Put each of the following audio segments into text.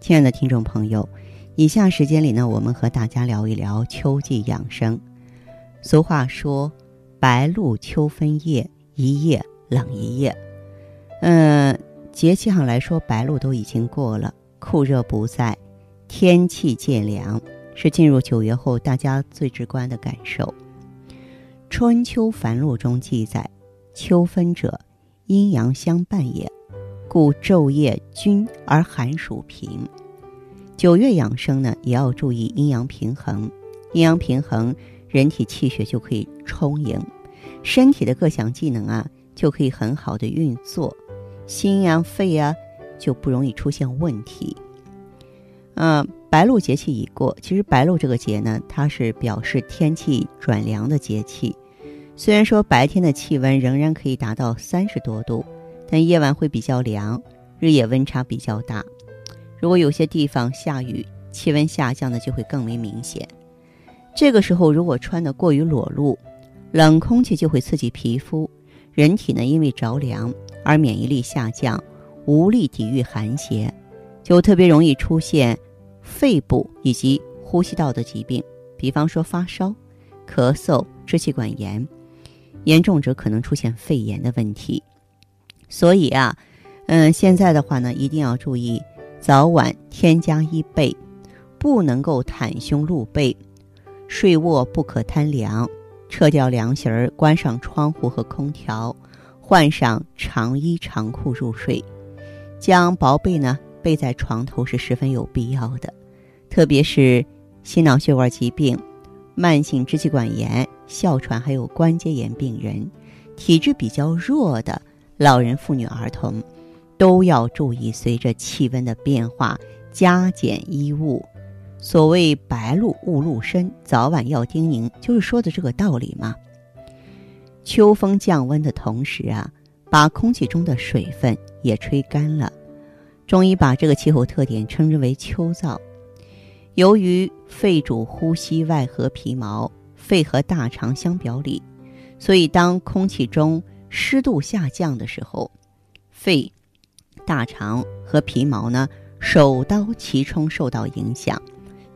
亲爱的听众朋友，以下时间里呢，我们和大家聊一聊秋季养生。俗话说：“白露秋分夜，一夜冷一夜。”嗯，节气上来说，白露都已经过了，酷热不在，天气渐凉，是进入九月后大家最直观的感受。《春秋繁露》中记载：“秋分者，阴阳相伴也，故昼夜均而寒暑平。”九月养生呢，也要注意阴阳平衡。阴阳平衡，人体气血就可以充盈，身体的各项技能啊，就可以很好的运作。心呀、肺呀，就不容易出现问题。嗯，白露节气已过，其实白露这个节呢，它是表示天气转凉的节气。虽然说白天的气温仍然可以达到三十多度，但夜晚会比较凉，日夜温差比较大。如果有些地方下雨，气温下降的就会更为明显。这个时候，如果穿的过于裸露，冷空气就会刺激皮肤，人体呢因为着凉。而免疫力下降，无力抵御寒邪，就特别容易出现肺部以及呼吸道的疾病，比方说发烧、咳嗽、支气管炎，严重者可能出现肺炎的问题。所以啊，嗯，现在的话呢，一定要注意早晚添加衣被，不能够袒胸露背，睡卧不可贪凉，撤掉凉席儿，关上窗户和空调。换上长衣长裤入睡，将薄被呢备在床头是十分有必要的。特别是心脑血管疾病、慢性支气管炎、哮喘还有关节炎病人，体质比较弱的老人、妇女、儿童，都要注意随着气温的变化加减衣物。所谓“白露勿露身”，早晚要叮咛，就是说的这个道理嘛。秋风降温的同时啊，把空气中的水分也吹干了。中医把这个气候特点称之为秋燥。由于肺主呼吸，外合皮毛，肺和大肠相表里，所以当空气中湿度下降的时候，肺、大肠和皮毛呢首当其冲受到影响，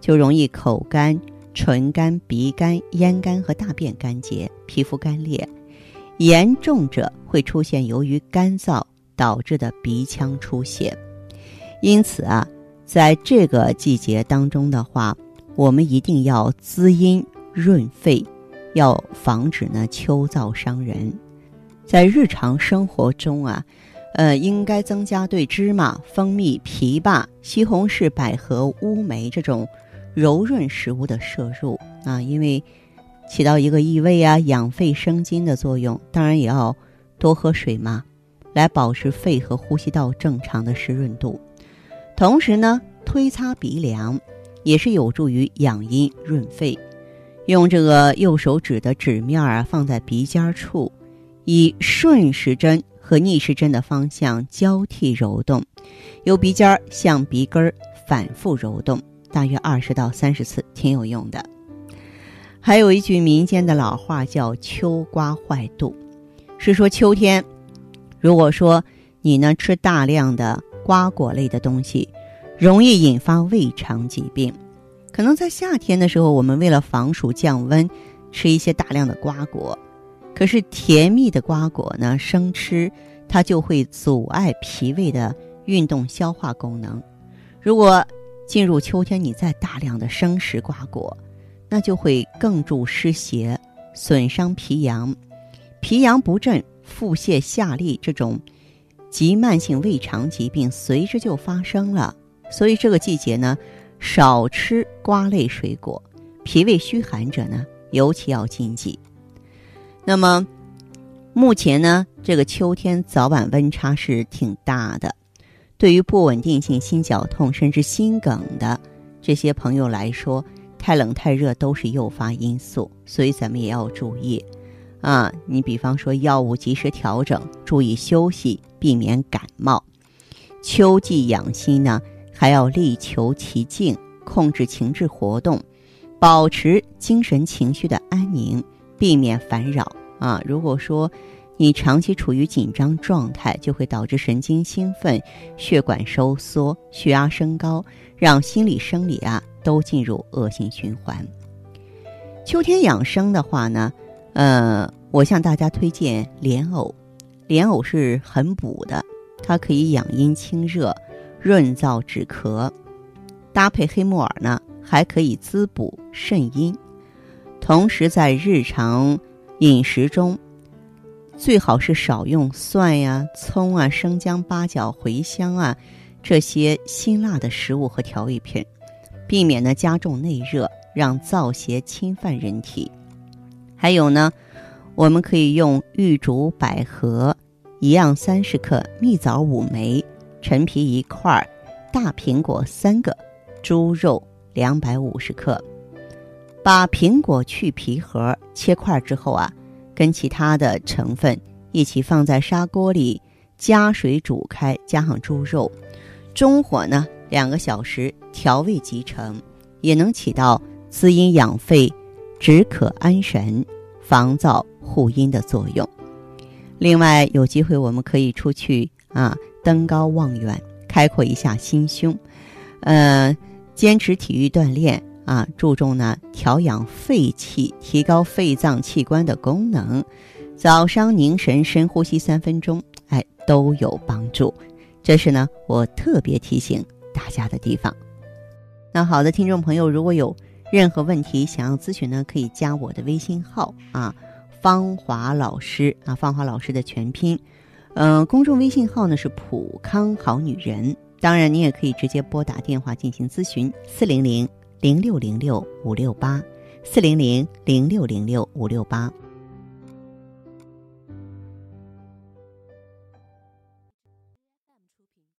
就容易口干。唇干、鼻干、咽干和大便干结，皮肤干裂，严重者会出现由于干燥导致的鼻腔出血。因此啊，在这个季节当中的话，我们一定要滋阴润肺，要防止呢秋燥伤人。在日常生活中啊，呃，应该增加对芝麻、蜂蜜、枇杷、西红柿、百合、乌梅这种。柔润食物的摄入啊，因为起到一个益胃啊、养肺生津的作用。当然也要多喝水嘛，来保持肺和呼吸道正常的湿润度。同时呢，推擦鼻梁也是有助于养阴润肺。用这个右手指的指面啊，放在鼻尖处，以顺时针和逆时针的方向交替揉动，由鼻尖向鼻根反复揉动。大约二十到三十次，挺有用的。还有一句民间的老话叫“秋瓜坏肚”，是说秋天，如果说你呢吃大量的瓜果类的东西，容易引发胃肠疾病。可能在夏天的时候，我们为了防暑降温，吃一些大量的瓜果，可是甜蜜的瓜果呢，生吃它就会阻碍脾胃的运动消化功能。如果进入秋天，你再大量的生食瓜果，那就会更助湿邪，损伤脾阳，脾阳不振，腹泻下痢这种急慢性胃肠疾病随之就发生了。所以这个季节呢，少吃瓜类水果，脾胃虚寒者呢，尤其要禁忌。那么，目前呢，这个秋天早晚温差是挺大的。对于不稳定性心绞痛甚至心梗的这些朋友来说，太冷太热都是诱发因素，所以咱们也要注意啊。你比方说药物及时调整，注意休息，避免感冒。秋季养心呢，还要力求其静，控制情志活动，保持精神情绪的安宁，避免烦扰啊。如果说，你长期处于紧张状态，就会导致神经兴奋、血管收缩、血压升高，让心理生理啊都进入恶性循环。秋天养生的话呢，呃，我向大家推荐莲藕。莲藕是很补的，它可以养阴清热、润燥止咳，搭配黑木耳呢，还可以滋补肾阴。同时在日常饮食中。最好是少用蒜呀、葱啊、生姜、八角、茴香啊这些辛辣的食物和调味品，避免呢加重内热，让燥邪侵犯人体。还有呢，我们可以用玉竹、百合一样三十克，蜜枣五枚，陈皮一块，大苹果三个，猪肉两百五十克。把苹果去皮核切块之后啊。跟其他的成分一起放在砂锅里，加水煮开，加上猪肉，中火呢两个小时，调味即成，也能起到滋阴养肺、止渴安神、防燥护阴的作用。另外，有机会我们可以出去啊，登高望远，开阔一下心胸，呃，坚持体育锻炼。啊，注重呢调养肺气，提高肺脏器官的功能。早上凝神深呼吸三分钟，哎，都有帮助。这是呢我特别提醒大家的地方。那好的，听众朋友，如果有任何问题想要咨询呢，可以加我的微信号啊，芳华老师啊，芳华老师的全拼。嗯，公众微信号呢是普康好女人。当然，你也可以直接拨打电话进行咨询，四零零。零六零六五六八，四零零零六零六五六八。